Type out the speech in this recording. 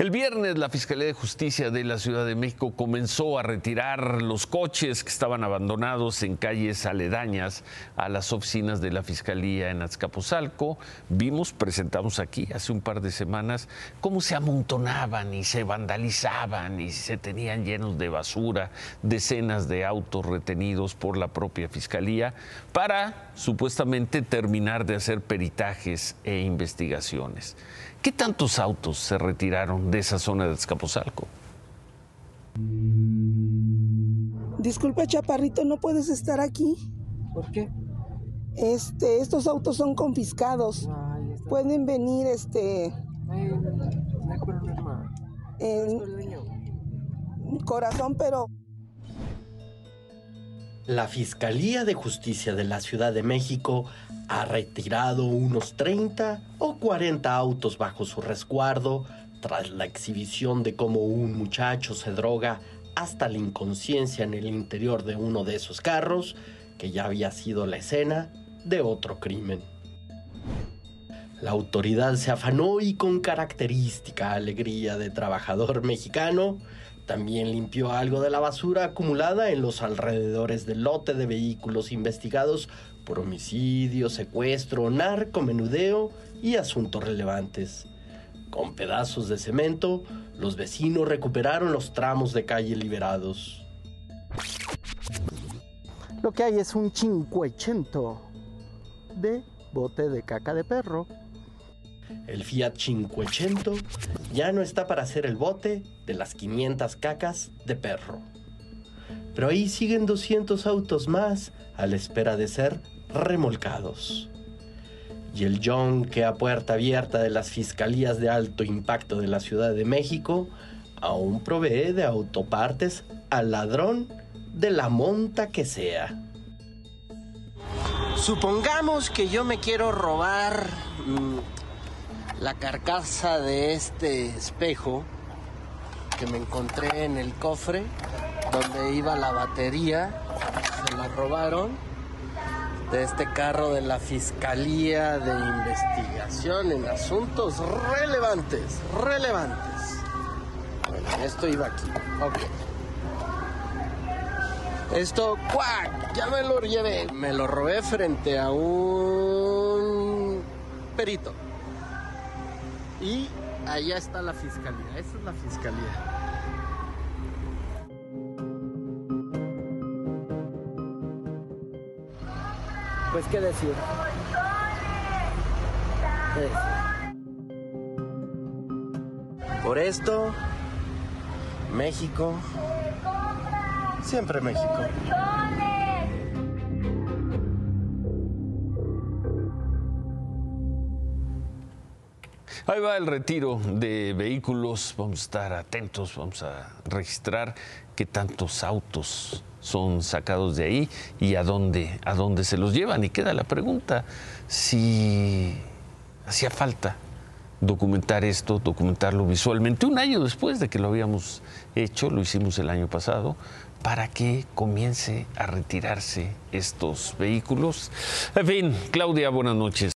El viernes la Fiscalía de Justicia de la Ciudad de México comenzó a retirar los coches que estaban abandonados en calles aledañas a las oficinas de la Fiscalía en Azcapotzalco. Vimos, presentamos aquí hace un par de semanas cómo se amontonaban y se vandalizaban y se tenían llenos de basura decenas de autos retenidos por la propia Fiscalía para supuestamente terminar de hacer peritajes e investigaciones. ¿Qué tantos autos se retiraron de esa zona de Escaposalco? Disculpa, Chaparrito, no puedes estar aquí. ¿Por qué? Este, estos autos son confiscados. Pueden venir, este. no hay problema. En corazón, pero. La Fiscalía de Justicia de la Ciudad de México ha retirado unos 30 o 40 autos bajo su resguardo tras la exhibición de cómo un muchacho se droga hasta la inconsciencia en el interior de uno de esos carros, que ya había sido la escena de otro crimen. La autoridad se afanó y con característica alegría de trabajador mexicano, también limpió algo de la basura acumulada en los alrededores del lote de vehículos investigados por homicidio, secuestro, narcomenudeo y asuntos relevantes. Con pedazos de cemento, los vecinos recuperaron los tramos de calle liberados. Lo que hay es un cincuecento de bote de caca de perro. El Fiat 500 ya no está para hacer el bote de las 500 cacas de perro. Pero ahí siguen 200 autos más a la espera de ser remolcados. Y el John que a puerta abierta de las fiscalías de alto impacto de la Ciudad de México aún provee de autopartes al ladrón de la monta que sea. Supongamos que yo me quiero robar mm, la carcasa de este espejo que me encontré en el cofre donde iba la batería. Se la robaron de este carro de la Fiscalía de Investigación en Asuntos Relevantes. Relevantes. Bueno, esto iba aquí. Ok. Esto, ¡cuac! Ya me lo llevé. Me lo robé frente a un perito. Y allá está la fiscalía. Esa es la fiscalía. Pues qué decir. ¿Qué decir? Por esto, México, siempre México. Ahí va el retiro de vehículos. Vamos a estar atentos, vamos a registrar qué tantos autos son sacados de ahí y a dónde, a dónde se los llevan. Y queda la pregunta si hacía falta documentar esto, documentarlo visualmente, un año después de que lo habíamos hecho, lo hicimos el año pasado, para que comience a retirarse estos vehículos. En fin, Claudia, buenas noches.